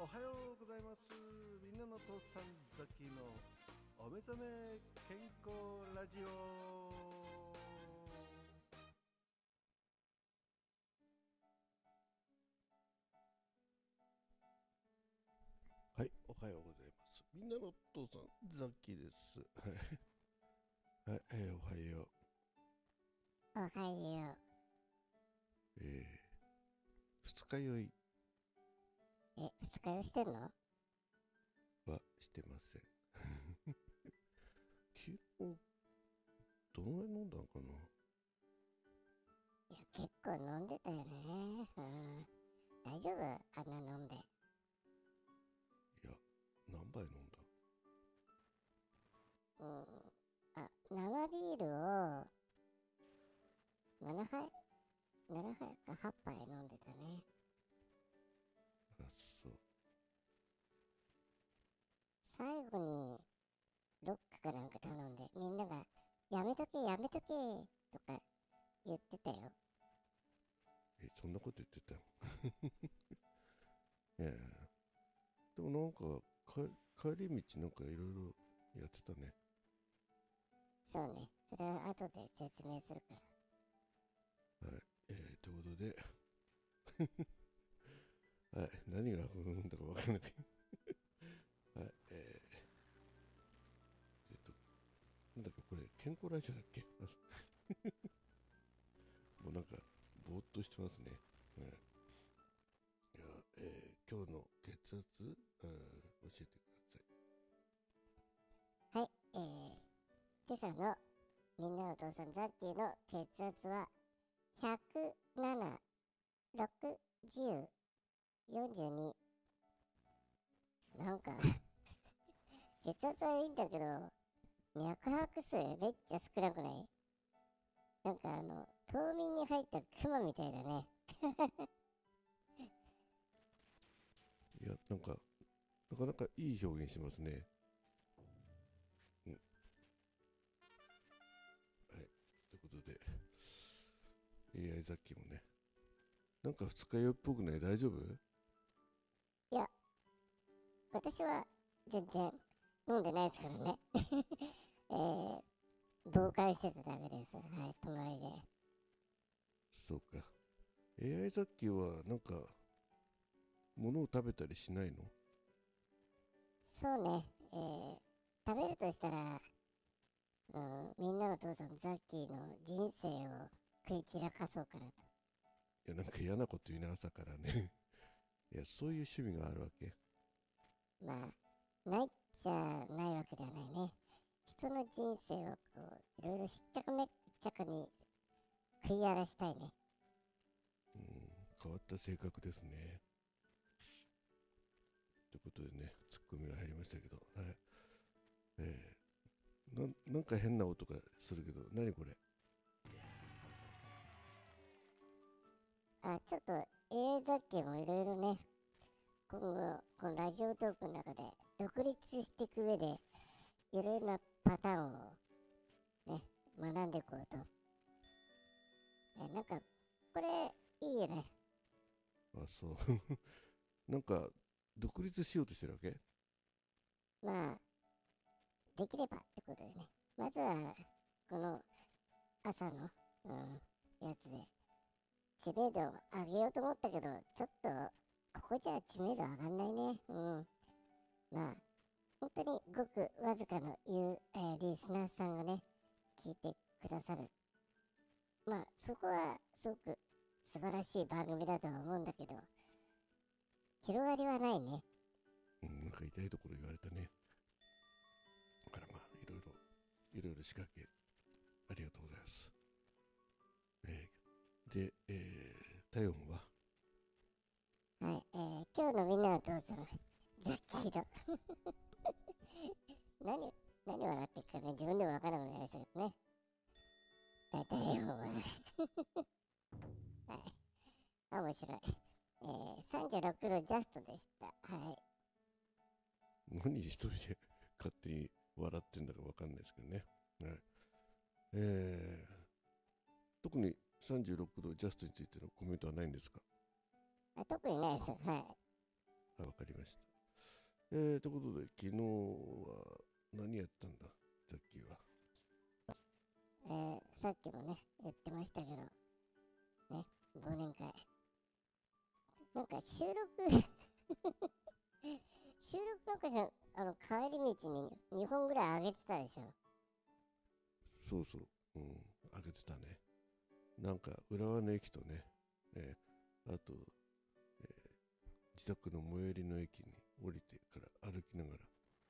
おはようございます。みんなの父さんザキのお目覚め健康ラジオ。はいおはようございます。みんなの父さんザキです。はい。はい、えー、おはよう。おはよう。えー、二日酔いえ、二日酔いしてんの？はしてません 昨日どのぐらい飲んだのかな？いや、結構飲んでたよね。うん。大丈夫？あんな飲んで。いや何杯飲んだ？うん。あ、生ビールを、7杯 ?7 杯か8杯飲んでたね。あ最後に、ロックかなんか頼んで、みんなが、やめとけ、やめとけ、とか言ってたよ。えそんなこと言ってたの？いやいやでもなんかか帰り道なんかいろいろやってたねそうね。それは後で説明するから。はいえー、ということで はい何がふーんだかわかんない健康ラジオだっけ？もうなんかぼーっとしてますね、はいいや、えー、今日の血圧？あー教えてください。はい、えー、今朝のみんなのお父さんザッキーの血圧は107、60、42。なんか 血圧はいいんだけど、脈拍数めっちゃ少なくない？なんかあの、冬眠に入ったクマみたいだね。いや、なんか、なかなかいい表現しますね。うん。はい。ということで、AI 雑記もね、なんか二日酔いっぽくない？大丈夫？いや、私は全然飲んでないですからね。えー、傍観してただけです。はい、隣で。そうか。AI 雑記は、なんか、物を食べたりしないの？そうね、えー、食べるとしたら、うん、みんなの父さんザッキーの人生を食い散らかそうかなと。いや、なんか嫌なこと言うね、朝からね。いや、そういう趣味があるわけ。まあ、ないっちゃないわけではないね。人の人生をこう、いろいろしっちゃかめっちゃかに食い荒らしたいね。うん、変わった性格ですね。ということでね、ツッコミが入りましたけど、はい。えー、ななんか変な音がするけど、何これ？あ、ちょっと AI 雑記もいろいろね、今後、このラジオトークの中で独立していく上で、いろいろなパターンをね、学んでいこうと。え、なんか、これ、いいよね。あ、そう。なんか、独立しようとしてるわけ？まあ、できればってことでね。まずは、この朝の、うん、やつで、知名度を上げようと思ったけど、ちょっと、ここじゃ知名度上がんないね。うん。まあ、本当にごくわずかの言う、えーリスナーさんがね、聞いてくださる。まあ、そこは、すごく素晴らしい番組だとは思うんだけど、広がりはないね。うん、なんか痛いところ言われたね。だからまあ、いろいろ、いろいろ仕掛け、ありがとうございます。えーで、えー、体温は？はい、えー、今日のみんなの父さん、ザッキード。何、何笑ってっかね、自分でもわからなくなりましたけどね。えー、体温は、はい。あ面白い。えー、36度ジャストでした。はい。何一人で勝手に笑ってんだかわかんないですけどね。はい。えー、特に36度ジャストについてのコメントはないんですか？あ特にないです。はい。あ、わかりました。えー、ということで、昨日は何やったんだ、さっきは。えー、さっきもね、言ってましたけど、ね、忘年会。なんか収録 収録なんかじゃ、あの、帰り道に2本ぐらい上げてたでしょ。そうそう、うん、あげてたね。なんか、浦和の駅とね、えーあと、えー自宅の最寄りの駅に降りてから歩きなが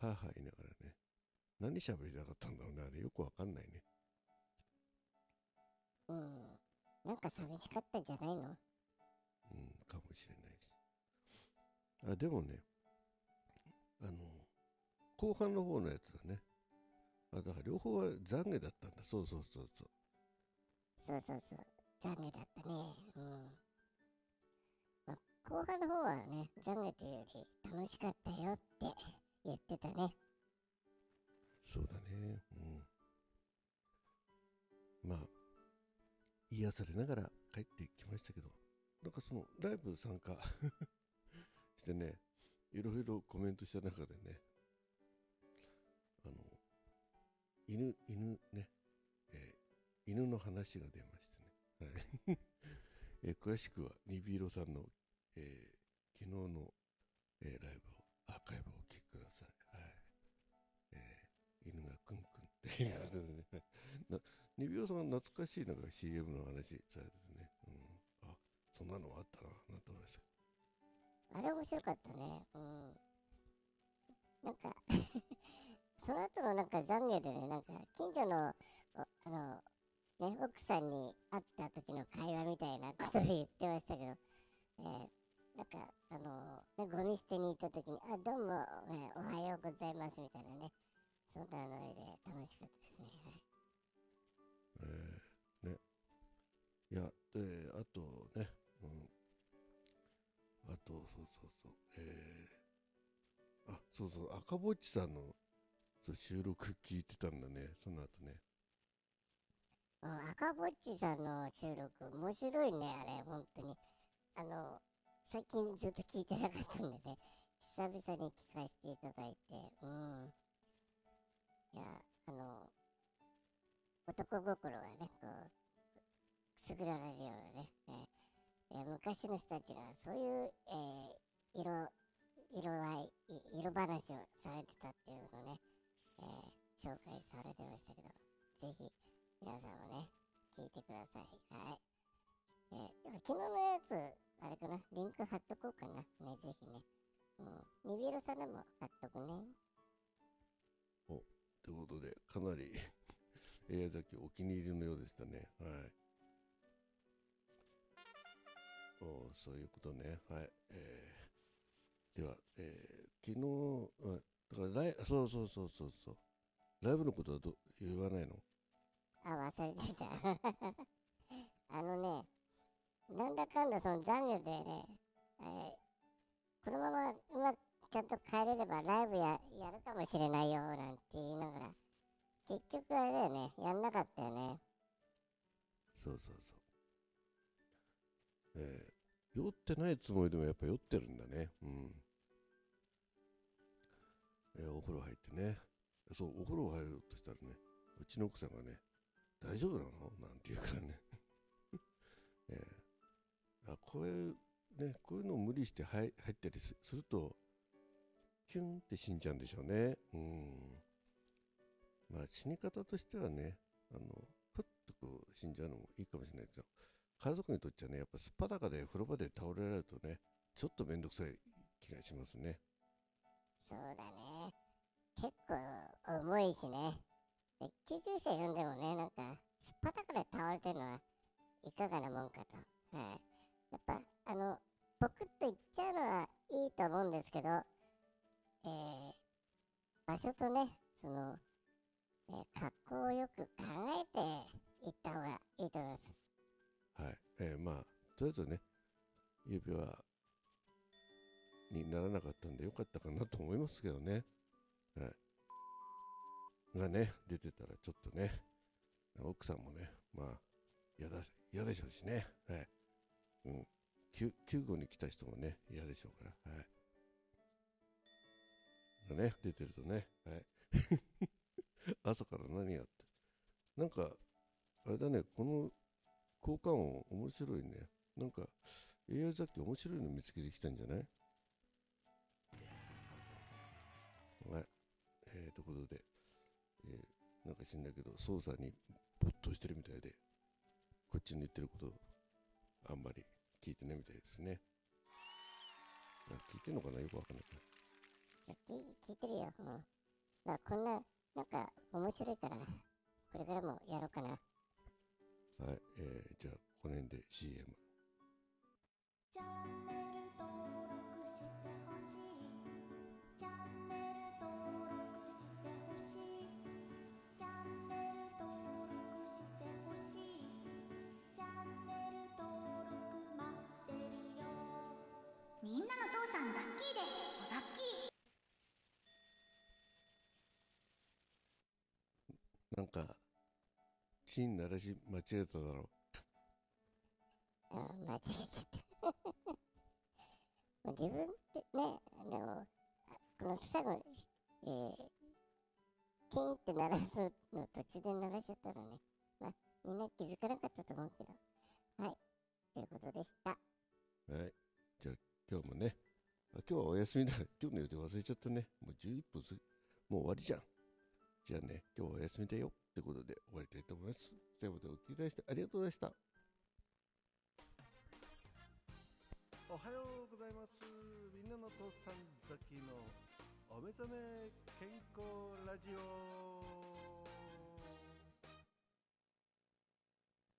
ら、はぁはぁ言いながらね、何喋りたかったんだろうね、あれよくわかんないね。うん。なんか寂しかったんじゃないの？うん、かもしれないし。あ、でもね、あの、後半の方のやつだね。あ、だから両方は懺悔だったんだ。そうそうそうそう。そうそうそう。懺悔だったね。うん。まあ、後半の方はね、懺悔というより楽しかったよって言ってたね。そうだね。うん。まあ、癒されながら帰ってきましたけど、なんかそのライブ参加 してね、いろいろコメントした中でね、あの、犬、犬ね、えー犬の話が出ましてね、はい えー詳しくはニビーロさんの、えー昨日の、えーライブを、アーカイブをお聞きください。っていうことでね、なニビオさんは懐かしいなんか CM の話されててね、うん、あそんなのあったな、なんて思いましたあれ面白かったね。うん。なんか、その後のなんか懺悔でね、なんか近所の、おあの、ね、奥さんに会った時の会話みたいなことを言ってましたけど、えーなんか、あの、ね、ゴミ捨てに行った時に、あ、どうも、えーおはようございますみたいなね、そんなノリで楽しかったですね。はいど、えーね。いや、で、あとね、うん。あと、そうそうそう、えー、あ、そうそう、赤ぼっちさんのそう収録聞いてたんだね、その後ね。うん赤ぼっちさんの収録面白いねあれ本当にあの最近ずっと聞いてなかったんでね久々に聞かせていただいてうんいやあの男心がねこうくすぐられるようなね、えーえー昔の人たちがそういう、えー色色合い色話をされてたっていうのをね、えー紹介されてましたけどぜひ皆さんもね、聞いてください。はい。えー、昨日のやつ、あれかな、リンク貼っとこうかな。ね、ぜひね。うん。ニビロさんでも貼っとくね。ということで、かなり AI 崎お気に入りのようでしたね。はい。おそういうことね。はい。えー、では、えー、昨日、だからライ、そうそうそうそうそう。ライブのことはど言わないの？あ、忘れてた。あのね、なんだかんだその残業でね、えーこのままうまくちゃんと帰れればライブややるかもしれないよなんて言いながら、結局あれだよね、やんなかったよね。そうそうそう。えー、酔ってないつもりでもやっぱ酔ってるんだね。うん。えーお風呂入ってね。そう、お風呂入ろうとしたらね、うちの奥さんがね、大丈夫なの？なんて言うからね。えーあこういう、ね、こういうのを無理して入入ったりすると、キュンって死んじゃうんでしょうね。うん。まあ死に方としてはね、あの、ふっとこう死んじゃうのもいいかもしれないけど、家族にとっちゃね、やっぱすっぱだかで風呂場で倒れられるとね、ちょっとめんどくさい気がしますね。そうだね。結構重いしね。救急車呼んでもね、なんか、すっぱだかで倒れてるのはいかがなもんかと。はい。やっぱ、あの、ポクッといっちゃうのはいいと思うんですけど、えー、場所とね、その、えー格好をよく考えて行った方がいいと思います。はい。えーまあ、とりあえずね、指輪にならなかったんでよかったかなと思いますけどね。はい。がね、出てたらちょっとね、奥さんもね、まあ、嫌だ、嫌でしょうしね。はい。うん。救救護に来た人もね、嫌でしょうから。はい。ね、出てるとね。はい。朝から何やって。なんか、あれだね、この効果音面白いね。なんか、AI ザッキ面白いの見つけてきたんじゃない？はい。えー、ということで、えー、なんか知んないけど、操作に没頭してるみたいで、こっちの言ってること、あんまり聞いてないみたいですね。聞いてんのかな？よくわかんないけど。聞聞いてるよ。うん。まあ、こんな、なんか、面白いから、これからもやろうかな。はい、えー、じゃあ、この辺で CM。チャンネルなんか、チン鳴らし間違えただろう。あ 間違えちゃった。自分ってね、あの、この最後、えー、チンって鳴らすの途中で鳴らしちゃったらね、まあ、みんな気づかなかったと思うけど、はい、ということでした。はい、じゃあ今日もね、あ今日はお休みだ。今日の予定忘れちゃったね。もう11分すもう終わりじゃん。じゃあね、今日はお休みだよ。ってことで終わりたいと思います。最後までお聞きいただきありがとうございました。おはようございます。みんなの父さんザキのお目覚め健康ラジオ